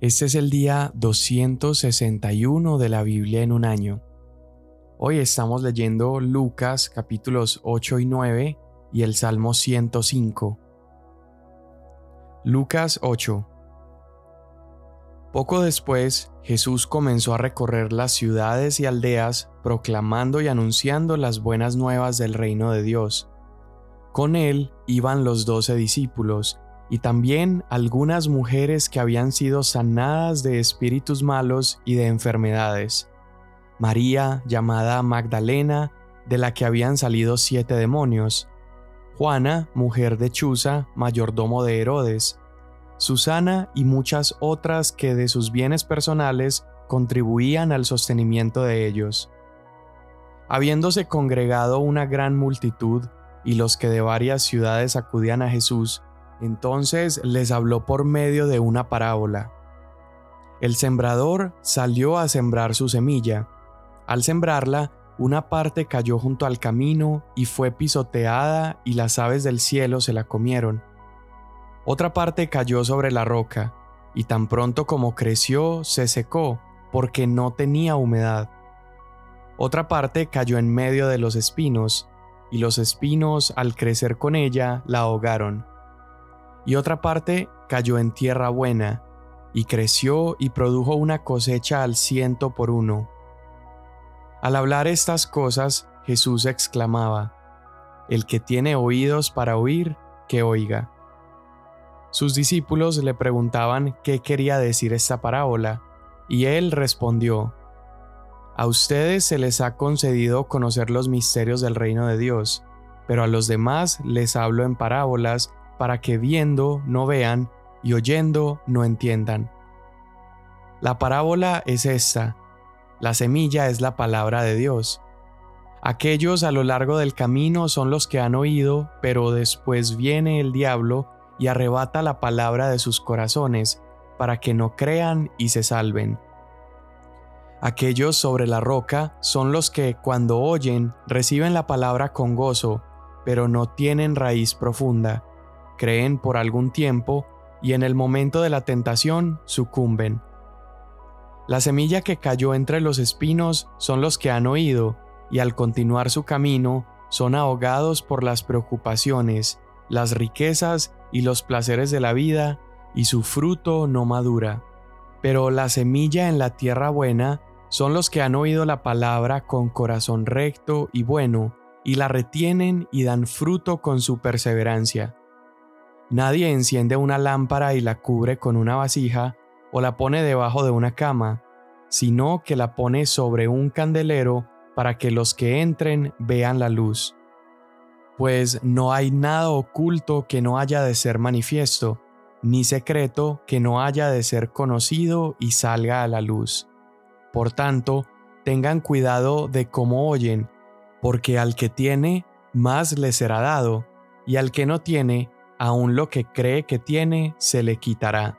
Este es el día 261 de la Biblia en un año. Hoy estamos leyendo Lucas capítulos 8 y 9 y el Salmo 105. Lucas 8 Poco después, Jesús comenzó a recorrer las ciudades y aldeas proclamando y anunciando las buenas nuevas del reino de Dios. Con él iban los doce discípulos, y también algunas mujeres que habían sido sanadas de espíritus malos y de enfermedades. María, llamada Magdalena, de la que habían salido siete demonios. Juana, mujer de Chuza, mayordomo de Herodes. Susana y muchas otras que de sus bienes personales contribuían al sostenimiento de ellos. Habiéndose congregado una gran multitud, y los que de varias ciudades acudían a Jesús, entonces les habló por medio de una parábola. El sembrador salió a sembrar su semilla. Al sembrarla, una parte cayó junto al camino y fue pisoteada y las aves del cielo se la comieron. Otra parte cayó sobre la roca, y tan pronto como creció se secó, porque no tenía humedad. Otra parte cayó en medio de los espinos, y los espinos al crecer con ella la ahogaron y otra parte cayó en tierra buena, y creció y produjo una cosecha al ciento por uno. Al hablar estas cosas, Jesús exclamaba, El que tiene oídos para oír, que oiga. Sus discípulos le preguntaban qué quería decir esta parábola, y él respondió, A ustedes se les ha concedido conocer los misterios del reino de Dios, pero a los demás les hablo en parábolas, para que viendo no vean y oyendo no entiendan. La parábola es esta. La semilla es la palabra de Dios. Aquellos a lo largo del camino son los que han oído, pero después viene el diablo y arrebata la palabra de sus corazones, para que no crean y se salven. Aquellos sobre la roca son los que, cuando oyen, reciben la palabra con gozo, pero no tienen raíz profunda creen por algún tiempo y en el momento de la tentación sucumben. La semilla que cayó entre los espinos son los que han oído y al continuar su camino son ahogados por las preocupaciones, las riquezas y los placeres de la vida y su fruto no madura. Pero la semilla en la tierra buena son los que han oído la palabra con corazón recto y bueno, y la retienen y dan fruto con su perseverancia. Nadie enciende una lámpara y la cubre con una vasija o la pone debajo de una cama, sino que la pone sobre un candelero para que los que entren vean la luz. Pues no hay nada oculto que no haya de ser manifiesto, ni secreto que no haya de ser conocido y salga a la luz. Por tanto, tengan cuidado de cómo oyen, porque al que tiene, más le será dado, y al que no tiene, aun lo que cree que tiene se le quitará.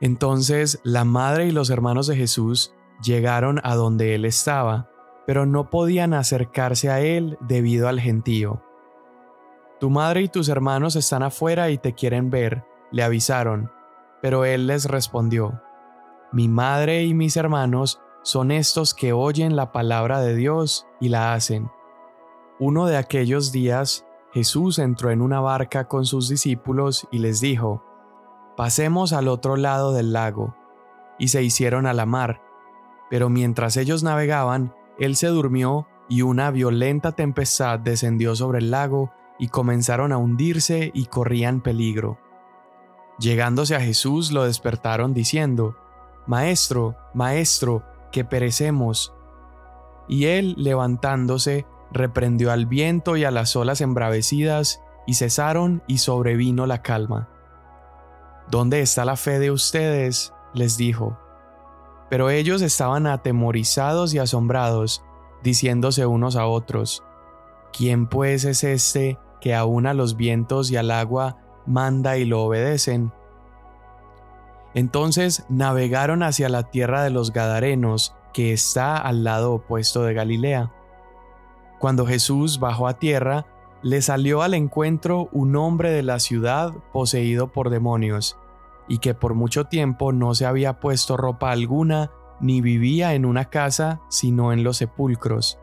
Entonces la madre y los hermanos de Jesús llegaron a donde él estaba, pero no podían acercarse a él debido al gentío. Tu madre y tus hermanos están afuera y te quieren ver, le avisaron, pero él les respondió, Mi madre y mis hermanos son estos que oyen la palabra de Dios y la hacen. Uno de aquellos días Jesús entró en una barca con sus discípulos y les dijo, Pasemos al otro lado del lago. Y se hicieron a la mar. Pero mientras ellos navegaban, él se durmió y una violenta tempestad descendió sobre el lago y comenzaron a hundirse y corrían peligro. Llegándose a Jesús lo despertaron diciendo, Maestro, Maestro, que perecemos. Y él, levantándose, reprendió al viento y a las olas embravecidas, y cesaron y sobrevino la calma. ¿Dónde está la fe de ustedes? les dijo. Pero ellos estaban atemorizados y asombrados, diciéndose unos a otros, ¿quién pues es este que aún a los vientos y al agua manda y lo obedecen? Entonces navegaron hacia la tierra de los Gadarenos, que está al lado opuesto de Galilea. Cuando Jesús bajó a tierra, le salió al encuentro un hombre de la ciudad poseído por demonios, y que por mucho tiempo no se había puesto ropa alguna ni vivía en una casa sino en los sepulcros.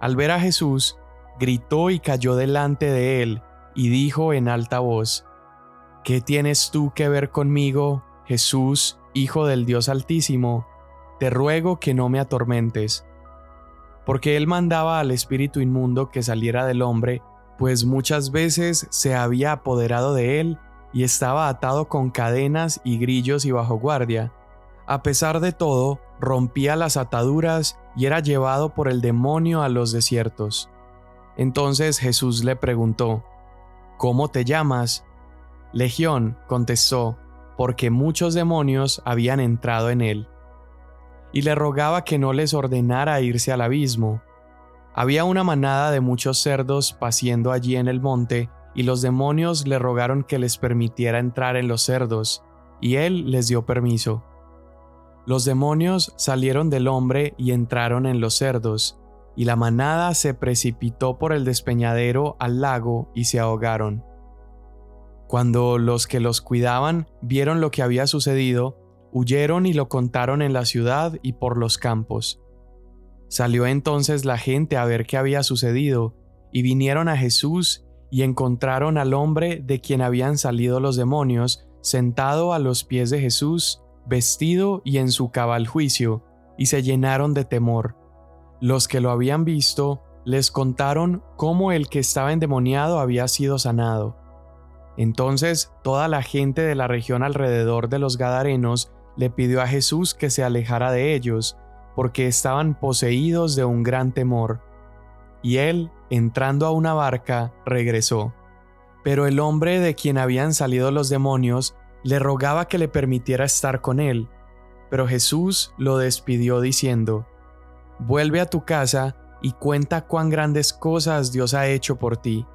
Al ver a Jesús, gritó y cayó delante de él, y dijo en alta voz, ¿Qué tienes tú que ver conmigo, Jesús, Hijo del Dios Altísimo? Te ruego que no me atormentes. Porque él mandaba al espíritu inmundo que saliera del hombre, pues muchas veces se había apoderado de él y estaba atado con cadenas y grillos y bajo guardia. A pesar de todo, rompía las ataduras y era llevado por el demonio a los desiertos. Entonces Jesús le preguntó, ¿Cómo te llamas? Legión contestó, porque muchos demonios habían entrado en él. Y le rogaba que no les ordenara irse al abismo. Había una manada de muchos cerdos paciendo allí en el monte, y los demonios le rogaron que les permitiera entrar en los cerdos, y él les dio permiso. Los demonios salieron del hombre y entraron en los cerdos, y la manada se precipitó por el despeñadero al lago y se ahogaron. Cuando los que los cuidaban vieron lo que había sucedido, huyeron y lo contaron en la ciudad y por los campos. Salió entonces la gente a ver qué había sucedido, y vinieron a Jesús y encontraron al hombre de quien habían salido los demonios, sentado a los pies de Jesús, vestido y en su cabal juicio, y se llenaron de temor. Los que lo habían visto les contaron cómo el que estaba endemoniado había sido sanado. Entonces toda la gente de la región alrededor de los Gadarenos le pidió a Jesús que se alejara de ellos, porque estaban poseídos de un gran temor. Y él, entrando a una barca, regresó. Pero el hombre de quien habían salido los demonios le rogaba que le permitiera estar con él. Pero Jesús lo despidió diciendo, Vuelve a tu casa y cuenta cuán grandes cosas Dios ha hecho por ti.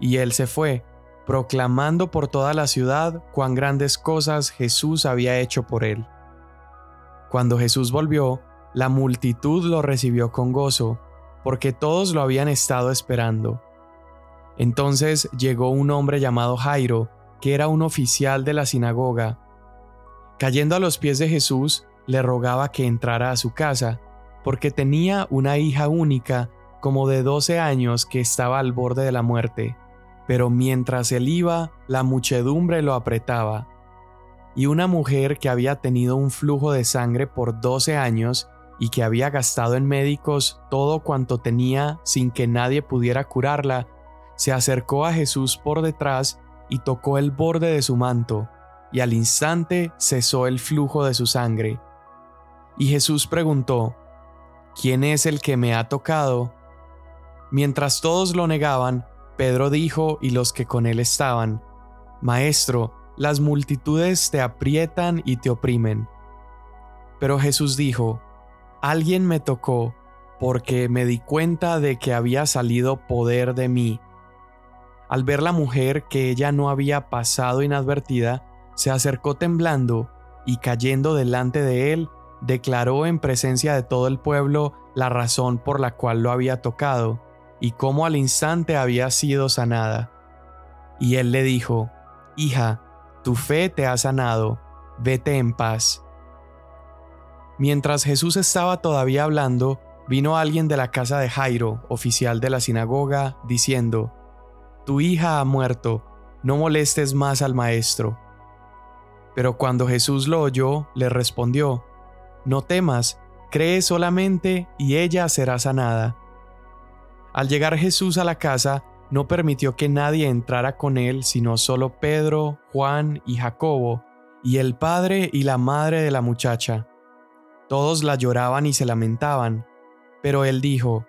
Y él se fue, proclamando por toda la ciudad cuán grandes cosas Jesús había hecho por él. Cuando Jesús volvió, la multitud lo recibió con gozo, porque todos lo habían estado esperando. Entonces llegó un hombre llamado Jairo, que era un oficial de la sinagoga. Cayendo a los pies de Jesús, le rogaba que entrara a su casa, porque tenía una hija única, como de doce años, que estaba al borde de la muerte. Pero mientras él iba, la muchedumbre lo apretaba. Y una mujer que había tenido un flujo de sangre por doce años y que había gastado en médicos todo cuanto tenía sin que nadie pudiera curarla, se acercó a Jesús por detrás y tocó el borde de su manto, y al instante cesó el flujo de su sangre. Y Jesús preguntó, ¿quién es el que me ha tocado? Mientras todos lo negaban, Pedro dijo y los que con él estaban, Maestro, las multitudes te aprietan y te oprimen. Pero Jesús dijo, Alguien me tocó, porque me di cuenta de que había salido poder de mí. Al ver la mujer que ella no había pasado inadvertida, se acercó temblando y cayendo delante de él, declaró en presencia de todo el pueblo la razón por la cual lo había tocado y cómo al instante había sido sanada. Y él le dijo, Hija, tu fe te ha sanado, vete en paz. Mientras Jesús estaba todavía hablando, vino alguien de la casa de Jairo, oficial de la sinagoga, diciendo, Tu hija ha muerto, no molestes más al maestro. Pero cuando Jesús lo oyó, le respondió, no temas, cree solamente y ella será sanada. Al llegar Jesús a la casa, no permitió que nadie entrara con él sino solo Pedro, Juan y Jacobo, y el padre y la madre de la muchacha. Todos la lloraban y se lamentaban, pero él dijo,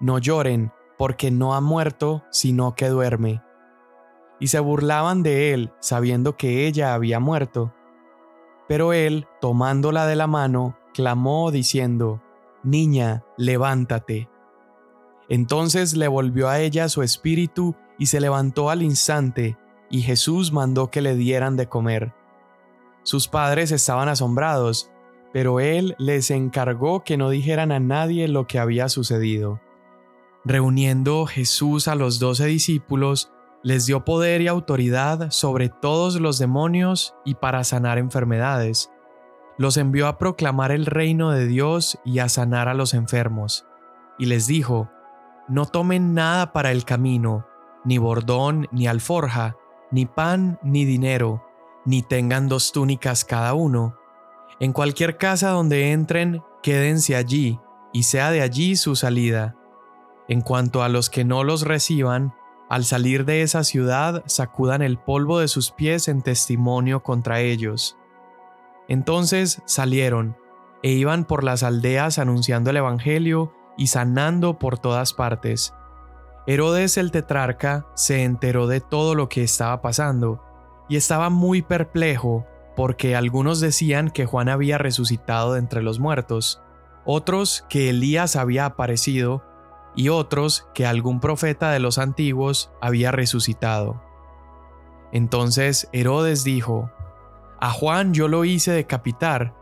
No lloren, porque no ha muerto, sino que duerme. Y se burlaban de él, sabiendo que ella había muerto. Pero él, tomándola de la mano, clamó diciendo, Niña, levántate. Entonces le volvió a ella su espíritu y se levantó al instante, y Jesús mandó que le dieran de comer. Sus padres estaban asombrados, pero él les encargó que no dijeran a nadie lo que había sucedido. Reuniendo Jesús a los doce discípulos, les dio poder y autoridad sobre todos los demonios y para sanar enfermedades. Los envió a proclamar el reino de Dios y a sanar a los enfermos. Y les dijo, No tomen nada para el camino, ni bordón, ni alforja, ni pan, ni dinero, ni tengan dos túnicas cada uno. En cualquier casa donde entren, quédense allí, y sea de allí su salida. En cuanto a los que no los reciban, al salir de esa ciudad sacudan el polvo de sus pies en testimonio contra ellos. Entonces salieron, e iban por las aldeas anunciando el Evangelio y sanando por todas partes. Herodes el tetrarca se enteró de todo lo que estaba pasando, y estaba muy perplejo porque algunos decían que Juan había resucitado de entre los muertos, otros que Elías había aparecido, y otros que algún profeta de los antiguos había resucitado. Entonces Herodes dijo, A Juan yo lo hice decapitar,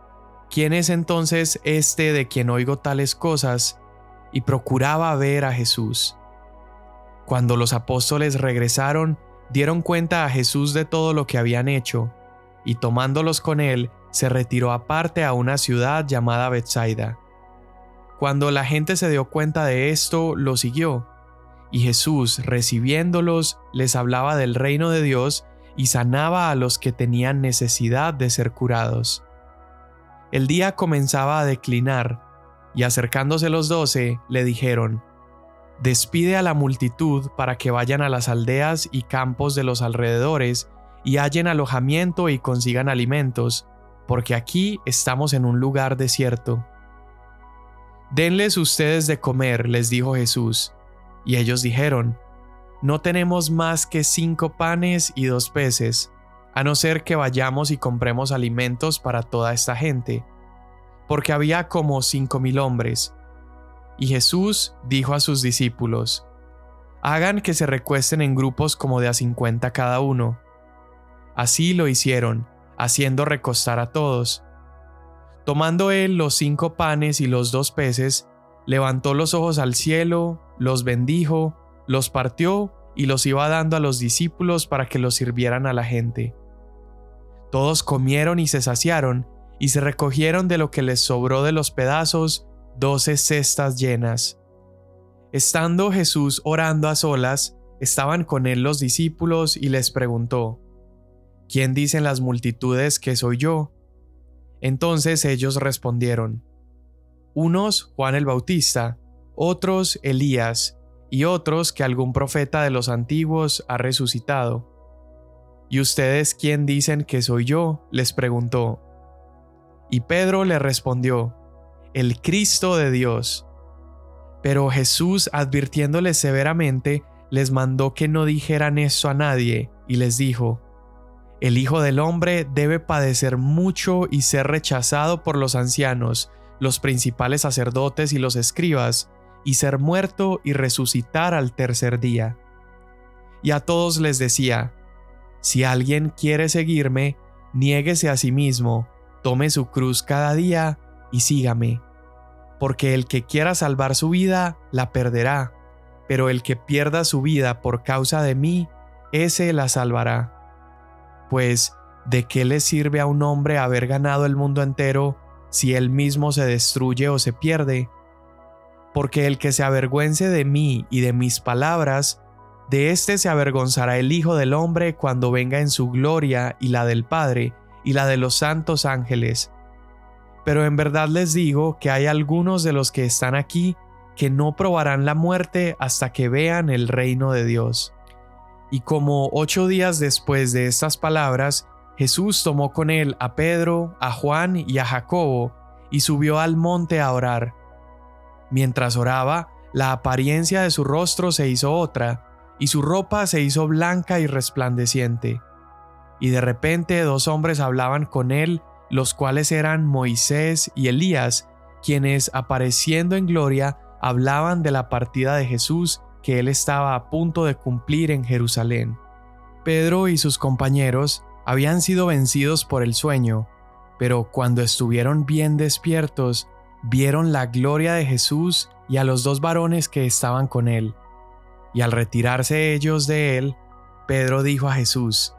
¿quién es entonces este de quien oigo tales cosas? Y procuraba ver a Jesús. Cuando los apóstoles regresaron, dieron cuenta a Jesús de todo lo que habían hecho, y tomándolos con él, se retiró aparte a una ciudad llamada Bethsaida cuando la gente se dio cuenta de esto, lo siguió. Y Jesús, recibiéndolos, les hablaba del reino de Dios y sanaba a los que tenían necesidad de ser curados. El día comenzaba a declinar, y acercándose los doce, le dijeron, Despide a la multitud para que vayan a las aldeas y campos de los alrededores y hallen alojamiento y consigan alimentos, porque aquí estamos en un lugar desierto. Denles ustedes de comer, les dijo Jesús. Y ellos dijeron, No tenemos más que cinco panes y dos peces, a no ser que vayamos y compremos alimentos para toda esta gente, porque había como cinco mil hombres. Y Jesús dijo a sus discípulos, Hagan que se recuesten en grupos como de a cincuenta cada uno. Así lo hicieron, haciendo recostar a todos. Tomando él los cinco panes y los dos peces, levantó los ojos al cielo, los bendijo, los partió y los iba dando a los discípulos para que los sirvieran a la gente. Todos comieron y se saciaron, y se recogieron de lo que les sobró de los pedazos doce cestas llenas. Estando Jesús orando a solas, estaban con él los discípulos y les preguntó, ¿Quién dicen las multitudes que soy yo? Entonces ellos respondieron, unos Juan el Bautista, otros Elías, y otros que algún profeta de los antiguos ha resucitado. ¿Y ustedes quién dicen que soy yo? les preguntó. Y Pedro le respondió, el Cristo de Dios. Pero Jesús, advirtiéndoles severamente, les mandó que no dijeran eso a nadie, y les dijo, el Hijo del Hombre debe padecer mucho y ser rechazado por los ancianos, los principales sacerdotes y los escribas, y ser muerto y resucitar al tercer día. Y a todos les decía, si alguien quiere seguirme, niéguese a sí mismo, tome su cruz cada día y sígame. Porque el que quiera salvar su vida, la perderá, pero el que pierda su vida por causa de mí, ese la salvará. Pues, ¿de qué le sirve a un hombre haber ganado el mundo entero si él mismo se destruye o se pierde? Porque el que se avergüence de mí y de mis palabras, de éste se avergonzará el Hijo del Hombre cuando venga en su gloria y la del Padre y la de los santos ángeles. Pero en verdad les digo que hay algunos de los que están aquí que no probarán la muerte hasta que vean el reino de Dios. Y como ocho días después de estas palabras, Jesús tomó con él a Pedro, a Juan y a Jacobo, y subió al monte a orar. Mientras oraba, la apariencia de su rostro se hizo otra, y su ropa se hizo blanca y resplandeciente. Y de repente dos hombres hablaban con él, los cuales eran Moisés y Elías, quienes, apareciendo en gloria, hablaban de la partida de Jesús que él estaba a punto de cumplir en Jerusalén. Pedro y sus compañeros habían sido vencidos por el sueño, pero cuando estuvieron bien despiertos, vieron la gloria de Jesús y a los dos varones que estaban con él. Y al retirarse ellos de él, Pedro dijo a Jesús,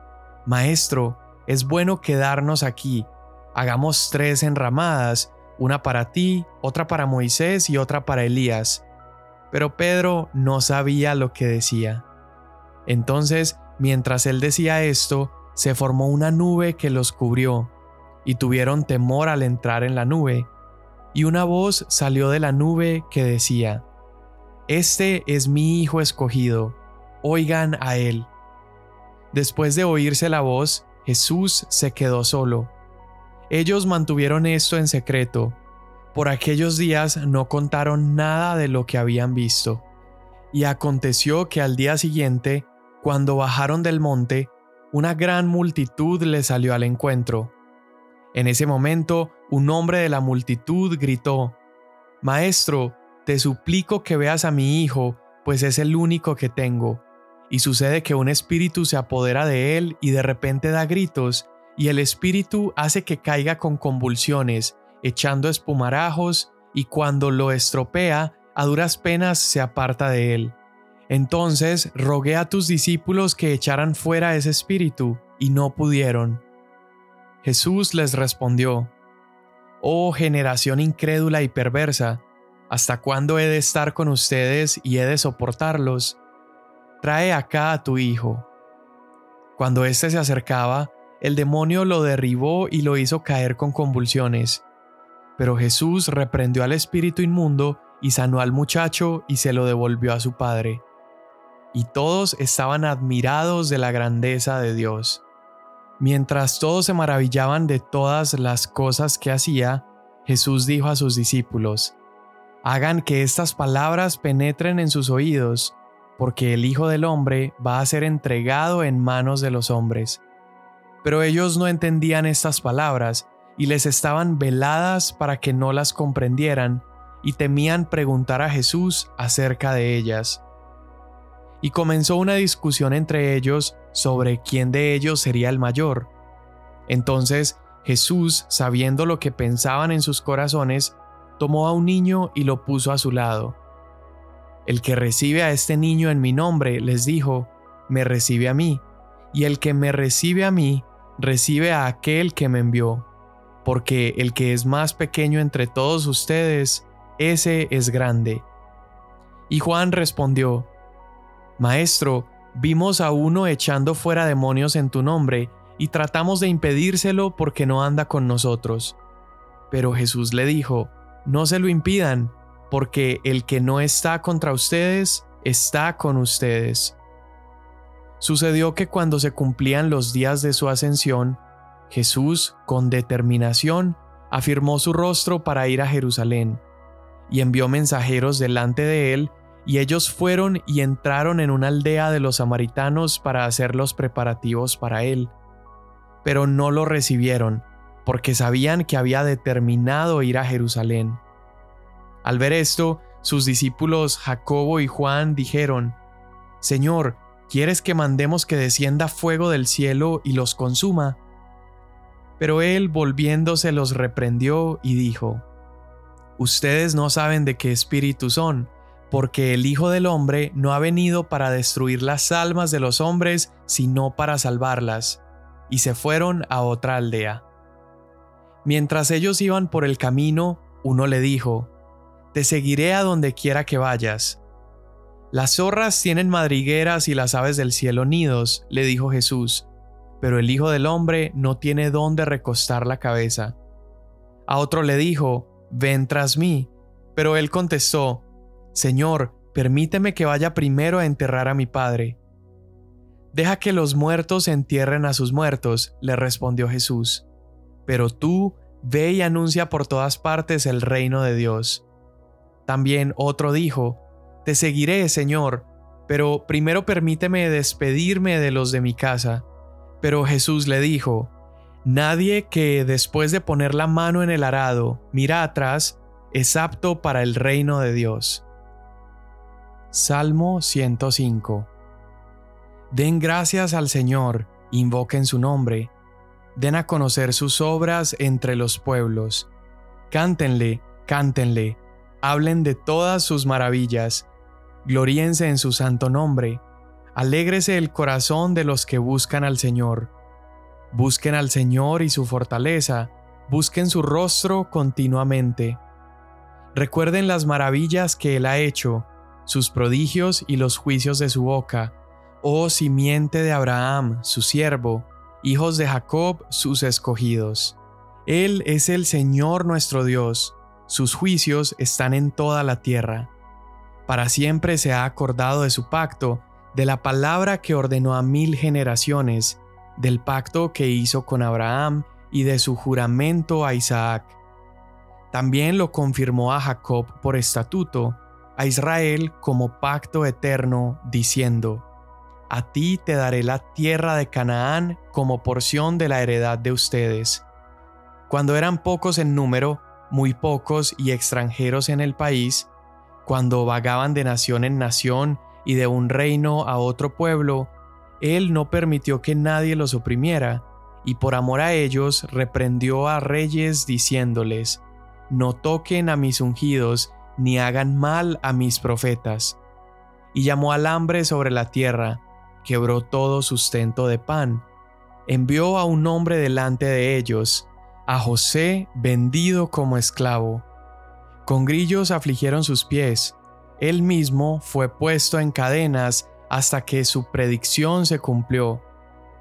Maestro, es bueno quedarnos aquí. Hagamos tres enramadas, una para ti, otra para Moisés y otra para Elías. Pero Pedro no sabía lo que decía. Entonces, mientras él decía esto, se formó una nube que los cubrió, y tuvieron temor al entrar en la nube. Y una voz salió de la nube que decía, Este es mi Hijo escogido, oigan a él. Después de oírse la voz, Jesús se quedó solo. Ellos mantuvieron esto en secreto. Por aquellos días no contaron nada de lo que habían visto. Y aconteció que al día siguiente, cuando bajaron del monte, una gran multitud les salió al encuentro. En ese momento, un hombre de la multitud gritó, Maestro, te suplico que veas a mi hijo, pues es el único que tengo y sucede que un espíritu se apodera de él y de repente da gritos, y el espíritu hace que caiga con convulsiones, echando espumarajos, y cuando lo estropea, a duras penas se aparta de él. Entonces rogué a tus discípulos que echaran fuera ese espíritu, y no pudieron. Jesús les respondió, Oh generación incrédula y perversa, ¿hasta cuándo he de estar con ustedes y he de soportarlos? Trae acá a tu hijo. Cuando éste se acercaba, el demonio lo derribó y lo hizo caer con convulsiones. Pero Jesús reprendió al espíritu inmundo y sanó al muchacho y se lo devolvió a su padre. Y todos estaban admirados de la grandeza de Dios. Mientras todos se maravillaban de todas las cosas que hacía, Jesús dijo a sus discípulos, Hagan que estas palabras penetren en sus oídos porque el Hijo del Hombre va a ser entregado en manos de los hombres. Pero ellos no entendían estas palabras y les estaban veladas para que no las comprendieran y temían preguntar a Jesús acerca de ellas. Y comenzó una discusión entre ellos sobre quién de ellos sería el mayor. Entonces Jesús, sabiendo lo que pensaban en sus corazones, tomó a un niño y lo puso a su lado el que recibe a este niño en mi nombre, les dijo, me recibe a mí, y el que me recibe a mí, recibe a aquel que me envió, porque el que es más pequeño entre todos ustedes, ese es grande. Y Juan respondió, Maestro, vimos a uno echando fuera demonios en tu nombre, y tratamos de impedírselo porque no anda con nosotros. Pero Jesús le dijo, No se lo impidan, porque el que no está contra ustedes, está con ustedes. Sucedió que cuando se cumplían los días de su ascensión, Jesús, con determinación, afirmó su rostro para ir a Jerusalén, y envió mensajeros delante de él, y ellos fueron y entraron en una aldea de los samaritanos para hacer los preparativos para él. Pero no lo recibieron, porque sabían que había determinado ir a Jerusalén. Al ver esto, sus discípulos Jacobo y Juan dijeron, Señor, ¿quieres que mandemos que descienda fuego del cielo y los consuma? Pero él volviéndose los reprendió y dijo, Ustedes no saben de qué espíritu son, porque el Hijo del Hombre no ha venido para destruir las almas de los hombres, sino para salvarlas. Y se fueron a otra aldea. Mientras ellos iban por el camino, uno le dijo, te seguiré a donde quiera que vayas. Las zorras tienen madrigueras y las aves del cielo nidos, le dijo Jesús, pero el Hijo del Hombre no tiene dónde recostar la cabeza. A otro le dijo, ven tras mí, pero él contestó, Señor, permíteme que vaya primero a enterrar a mi padre. Deja que los muertos entierren a sus muertos, le respondió Jesús, pero tú ve y anuncia por todas partes el reino de Dios. También otro dijo, Te seguiré, Señor, pero primero permíteme despedirme de los de mi casa. Pero Jesús le dijo, Nadie que después de poner la mano en el arado mira atrás es apto para el reino de Dios. Salmo 105 Den gracias al Señor, invoquen su nombre, den a conocer sus obras entre los pueblos, cántenle, cántenle, hablen de todas sus maravillas, gloríense en su santo nombre, Alégrese el corazón de los que buscan al Señor. Busquen al Señor y su fortaleza, busquen su rostro continuamente. Recuerden las maravillas que Él ha hecho, sus prodigios y los juicios de su boca, oh simiente de Abraham, su siervo, hijos de Jacob, sus escogidos. Él es el Señor nuestro Dios, sus juicios están en toda la tierra. Para siempre se ha acordado de su pacto, de la palabra que ordenó a mil generaciones, del pacto que hizo con Abraham y de su juramento a Isaac. También lo confirmó a Jacob por estatuto, a Israel como pacto eterno, diciendo, A ti te daré la tierra de Canaán como porción de la heredad de ustedes. Cuando eran pocos en número, muy pocos y extranjeros en el país, cuando vagaban de nación en nación y de un reino a otro pueblo, él no permitió que nadie los oprimiera, y por amor a ellos reprendió a reyes diciéndoles, No toquen a mis ungidos, ni hagan mal a mis profetas. Y llamó al hambre sobre la tierra, quebró todo sustento de pan, envió a un hombre delante de ellos, a José vendido como esclavo. Con grillos afligieron sus pies, él mismo fue puesto en cadenas hasta que su predicción se cumplió.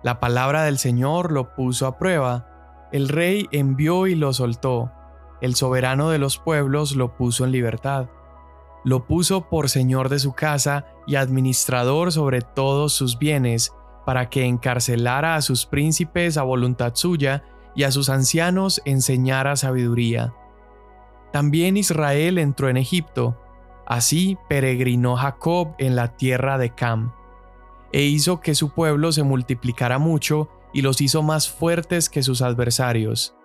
La palabra del Señor lo puso a prueba, el rey envió y lo soltó, el soberano de los pueblos lo puso en libertad. Lo puso por señor de su casa y administrador sobre todos sus bienes, para que encarcelara a sus príncipes a voluntad suya y a sus ancianos enseñara sabiduría. También Israel entró en Egipto, Así peregrinó Jacob en la tierra de Cam, e hizo que su pueblo se multiplicara mucho y los hizo más fuertes que sus adversarios.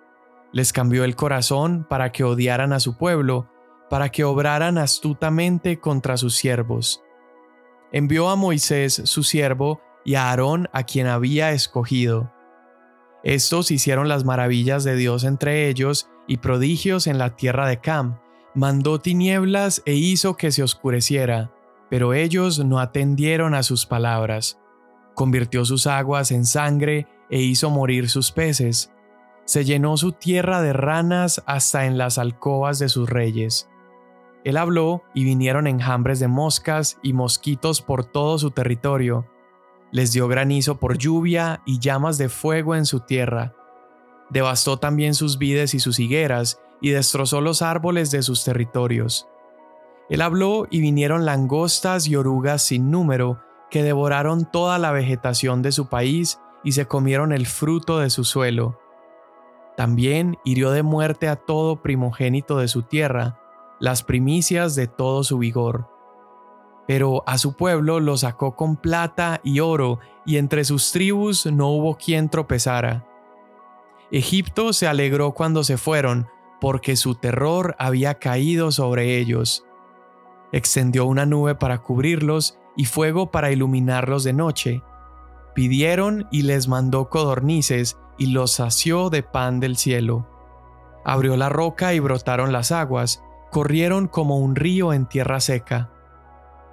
Les cambió el corazón para que odiaran a su pueblo, para que obraran astutamente contra sus siervos. Envió a Moisés su siervo y a Aarón a quien había escogido. Estos hicieron las maravillas de Dios entre ellos y prodigios en la tierra de Cam, mandó tinieblas e hizo que se oscureciera, pero ellos no atendieron a sus palabras. Convirtió sus aguas en sangre e hizo morir sus peces. Se llenó su tierra de ranas hasta en las alcobas de sus reyes. Él habló y vinieron enjambres de moscas y mosquitos por todo su territorio. Les dio granizo por lluvia y llamas de fuego en su tierra. Devastó también sus vides y sus higueras y destrozó los árboles de sus territorios. Él habló y vinieron langostas y orugas sin número, que devoraron toda la vegetación de su país y se comieron el fruto de su suelo. También hirió de muerte a todo primogénito de su tierra, las primicias de todo su vigor. Pero a su pueblo lo sacó con plata y oro, y entre sus tribus no hubo quien tropezara. Egipto se alegró cuando se fueron, porque su terror había caído sobre ellos. Extendió una nube para cubrirlos y fuego para iluminarlos de noche. Pidieron y les mandó codornices y los sació de pan del cielo. Abrió la roca y brotaron las aguas, corrieron como un río en tierra seca.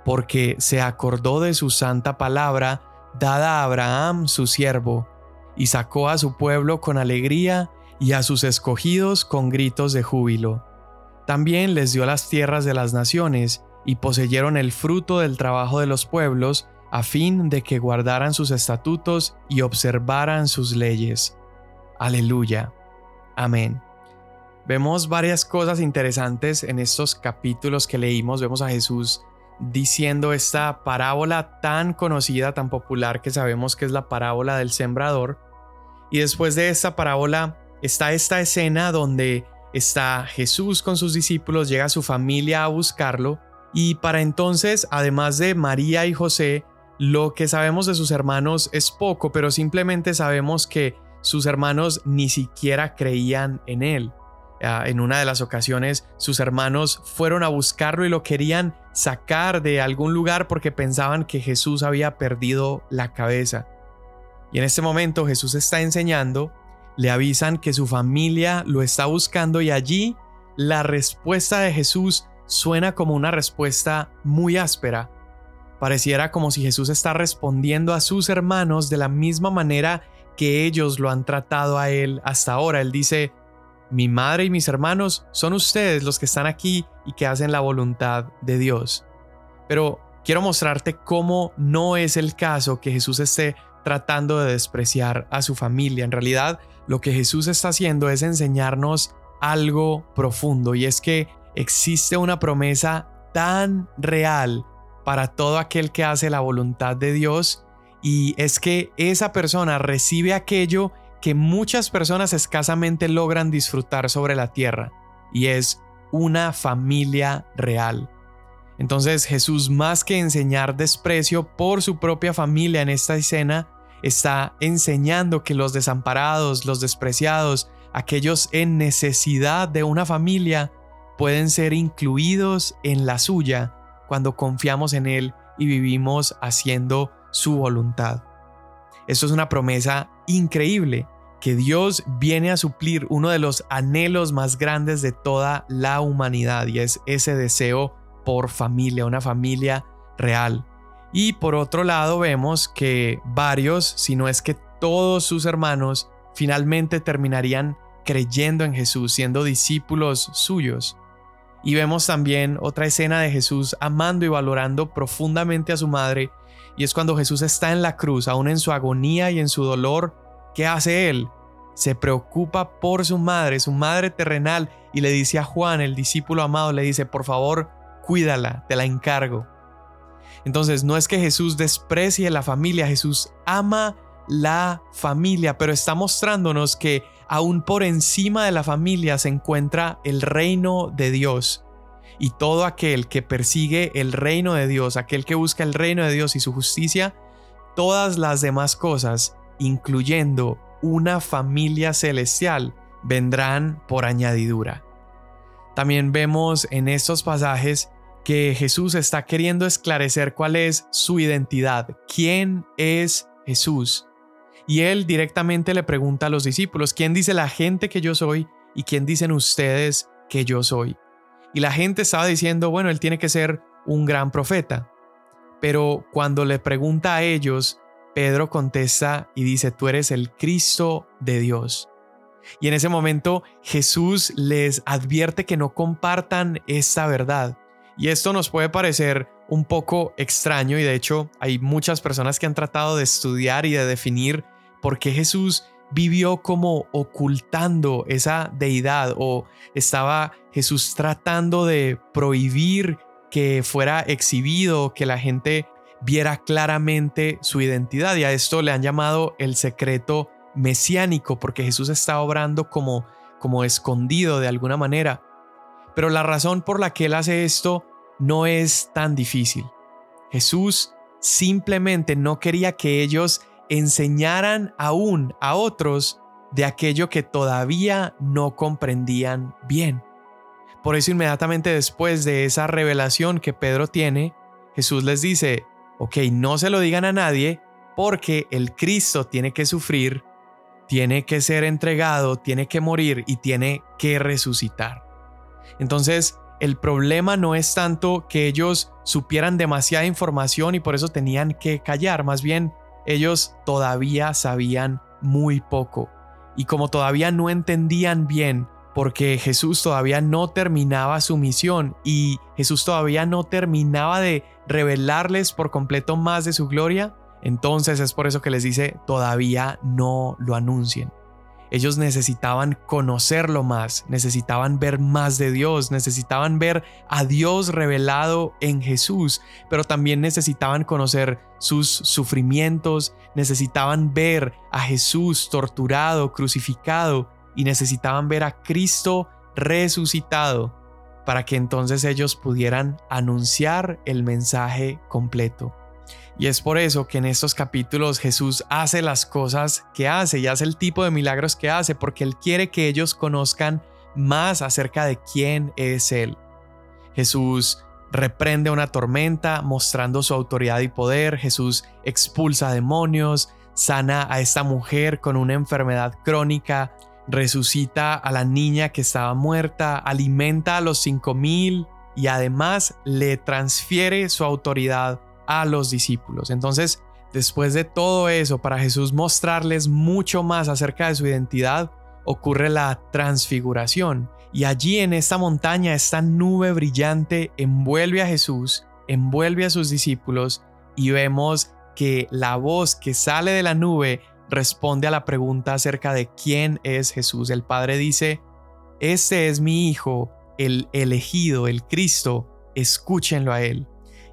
Porque se acordó de su santa palabra dada a Abraham su siervo, y sacó a su pueblo con alegría y a sus escogidos con gritos de júbilo. También les dio las tierras de las naciones, y poseyeron el fruto del trabajo de los pueblos, a fin de que guardaran sus estatutos y observaran sus leyes. Aleluya. Amén. Vemos varias cosas interesantes en estos capítulos que leímos. Vemos a Jesús diciendo esta parábola tan conocida, tan popular que sabemos que es la parábola del sembrador. Y después de esta parábola está esta escena donde está Jesús con sus discípulos, llega su familia a buscarlo y para entonces, además de María y José, lo que sabemos de sus hermanos es poco, pero simplemente sabemos que sus hermanos ni siquiera creían en él. Ah, en una de las ocasiones sus hermanos fueron a buscarlo y lo querían sacar de algún lugar porque pensaban que Jesús había perdido la cabeza. Y en este momento Jesús está enseñando le avisan que su familia lo está buscando y allí la respuesta de Jesús suena como una respuesta muy áspera. Pareciera como si Jesús está respondiendo a sus hermanos de la misma manera que ellos lo han tratado a él hasta ahora. Él dice, mi madre y mis hermanos son ustedes los que están aquí y que hacen la voluntad de Dios. Pero quiero mostrarte cómo no es el caso que Jesús esté tratando de despreciar a su familia. En realidad, lo que Jesús está haciendo es enseñarnos algo profundo y es que existe una promesa tan real para todo aquel que hace la voluntad de Dios y es que esa persona recibe aquello que muchas personas escasamente logran disfrutar sobre la tierra y es una familia real. Entonces Jesús más que enseñar desprecio por su propia familia en esta escena, está enseñando que los desamparados, los despreciados, aquellos en necesidad de una familia, pueden ser incluidos en la suya cuando confiamos en Él y vivimos haciendo su voluntad. Esto es una promesa increíble, que Dios viene a suplir uno de los anhelos más grandes de toda la humanidad y es ese deseo por familia, una familia real. Y por otro lado vemos que varios, si no es que todos sus hermanos, finalmente terminarían creyendo en Jesús, siendo discípulos suyos. Y vemos también otra escena de Jesús amando y valorando profundamente a su madre, y es cuando Jesús está en la cruz, aún en su agonía y en su dolor, ¿qué hace él? Se preocupa por su madre, su madre terrenal, y le dice a Juan, el discípulo amado, le dice, por favor, cuídala, te la encargo. Entonces, no es que Jesús desprecie la familia, Jesús ama la familia, pero está mostrándonos que aún por encima de la familia se encuentra el reino de Dios. Y todo aquel que persigue el reino de Dios, aquel que busca el reino de Dios y su justicia, todas las demás cosas, incluyendo una familia celestial, vendrán por añadidura. También vemos en estos pasajes que Jesús está queriendo esclarecer cuál es su identidad, quién es Jesús. Y él directamente le pregunta a los discípulos, ¿quién dice la gente que yo soy y quién dicen ustedes que yo soy? Y la gente estaba diciendo, bueno, él tiene que ser un gran profeta. Pero cuando le pregunta a ellos, Pedro contesta y dice, tú eres el Cristo de Dios. Y en ese momento Jesús les advierte que no compartan esta verdad. Y esto nos puede parecer un poco extraño y de hecho hay muchas personas que han tratado de estudiar y de definir por qué Jesús vivió como ocultando esa deidad o estaba Jesús tratando de prohibir que fuera exhibido, que la gente viera claramente su identidad y a esto le han llamado el secreto mesiánico porque Jesús está obrando como como escondido de alguna manera. Pero la razón por la que él hace esto no es tan difícil. Jesús simplemente no quería que ellos enseñaran aún a otros de aquello que todavía no comprendían bien. Por eso inmediatamente después de esa revelación que Pedro tiene, Jesús les dice, ok, no se lo digan a nadie porque el Cristo tiene que sufrir, tiene que ser entregado, tiene que morir y tiene que resucitar. Entonces, el problema no es tanto que ellos supieran demasiada información y por eso tenían que callar, más bien ellos todavía sabían muy poco. Y como todavía no entendían bien, porque Jesús todavía no terminaba su misión y Jesús todavía no terminaba de revelarles por completo más de su gloria, entonces es por eso que les dice, todavía no lo anuncien. Ellos necesitaban conocerlo más, necesitaban ver más de Dios, necesitaban ver a Dios revelado en Jesús, pero también necesitaban conocer sus sufrimientos, necesitaban ver a Jesús torturado, crucificado y necesitaban ver a Cristo resucitado para que entonces ellos pudieran anunciar el mensaje completo. Y es por eso que en estos capítulos Jesús hace las cosas que hace y hace el tipo de milagros que hace, porque Él quiere que ellos conozcan más acerca de quién es Él. Jesús reprende una tormenta mostrando su autoridad y poder, Jesús expulsa demonios, sana a esta mujer con una enfermedad crónica, resucita a la niña que estaba muerta, alimenta a los cinco mil y además le transfiere su autoridad a los discípulos. Entonces, después de todo eso, para Jesús mostrarles mucho más acerca de su identidad, ocurre la transfiguración. Y allí en esta montaña, esta nube brillante envuelve a Jesús, envuelve a sus discípulos y vemos que la voz que sale de la nube responde a la pregunta acerca de quién es Jesús. El Padre dice, este es mi Hijo, el elegido, el Cristo, escúchenlo a Él.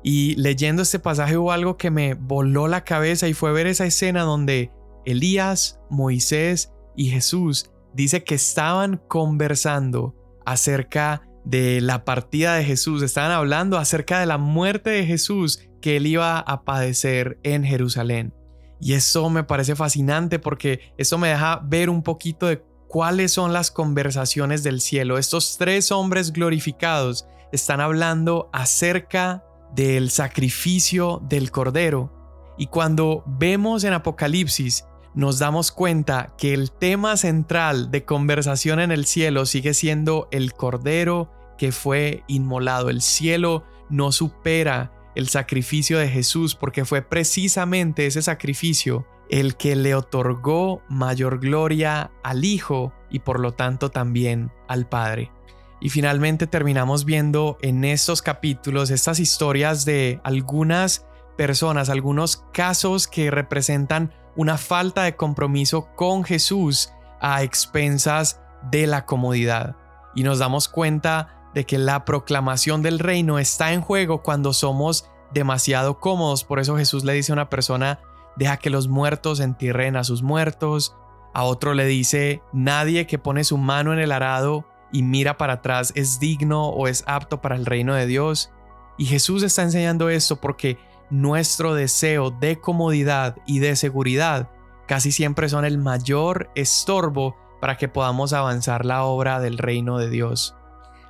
Y leyendo este pasaje hubo algo que me voló la cabeza y fue ver esa escena donde Elías, Moisés y Jesús dice que estaban conversando acerca de la partida de Jesús, estaban hablando acerca de la muerte de Jesús que él iba a padecer en Jerusalén. Y eso me parece fascinante porque eso me deja ver un poquito de cuáles son las conversaciones del cielo. Estos tres hombres glorificados están hablando acerca del sacrificio del Cordero. Y cuando vemos en Apocalipsis, nos damos cuenta que el tema central de conversación en el cielo sigue siendo el Cordero que fue inmolado. El cielo no supera el sacrificio de Jesús porque fue precisamente ese sacrificio el que le otorgó mayor gloria al Hijo y por lo tanto también al Padre. Y finalmente terminamos viendo en estos capítulos estas historias de algunas personas, algunos casos que representan una falta de compromiso con Jesús a expensas de la comodidad. Y nos damos cuenta de que la proclamación del reino está en juego cuando somos demasiado cómodos. Por eso Jesús le dice a una persona, deja que los muertos entierren a sus muertos. A otro le dice, nadie que pone su mano en el arado y mira para atrás es digno o es apto para el reino de Dios. Y Jesús está enseñando esto porque nuestro deseo de comodidad y de seguridad casi siempre son el mayor estorbo para que podamos avanzar la obra del reino de Dios.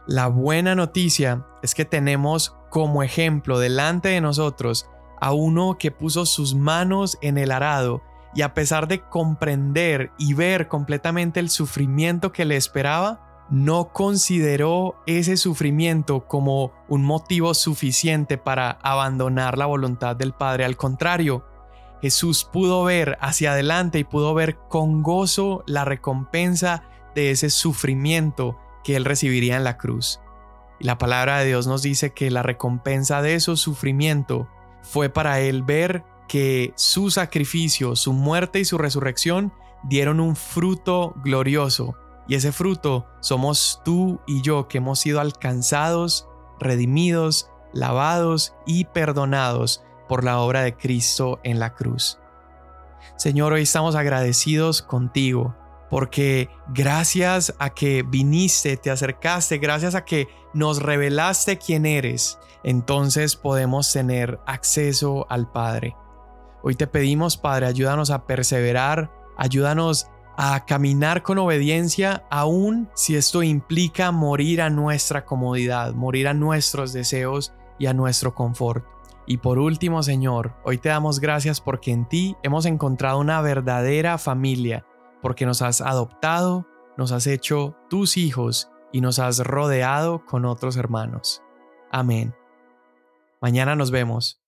La buena noticia es que tenemos como ejemplo delante de nosotros a uno que puso sus manos en el arado y a pesar de comprender y ver completamente el sufrimiento que le esperaba, no consideró ese sufrimiento como un motivo suficiente para abandonar la voluntad del Padre. Al contrario, Jesús pudo ver hacia adelante y pudo ver con gozo la recompensa de ese sufrimiento que él recibiría en la cruz. Y la palabra de Dios nos dice que la recompensa de ese sufrimiento fue para él ver que su sacrificio, su muerte y su resurrección dieron un fruto glorioso y ese fruto somos tú y yo que hemos sido alcanzados, redimidos, lavados y perdonados por la obra de Cristo en la cruz. Señor, hoy estamos agradecidos contigo porque gracias a que viniste, te acercaste, gracias a que nos revelaste quién eres, entonces podemos tener acceso al Padre. Hoy te pedimos, Padre, ayúdanos a perseverar, ayúdanos a caminar con obediencia, aun si esto implica morir a nuestra comodidad, morir a nuestros deseos y a nuestro confort. Y por último, Señor, hoy te damos gracias porque en ti hemos encontrado una verdadera familia, porque nos has adoptado, nos has hecho tus hijos y nos has rodeado con otros hermanos. Amén. Mañana nos vemos.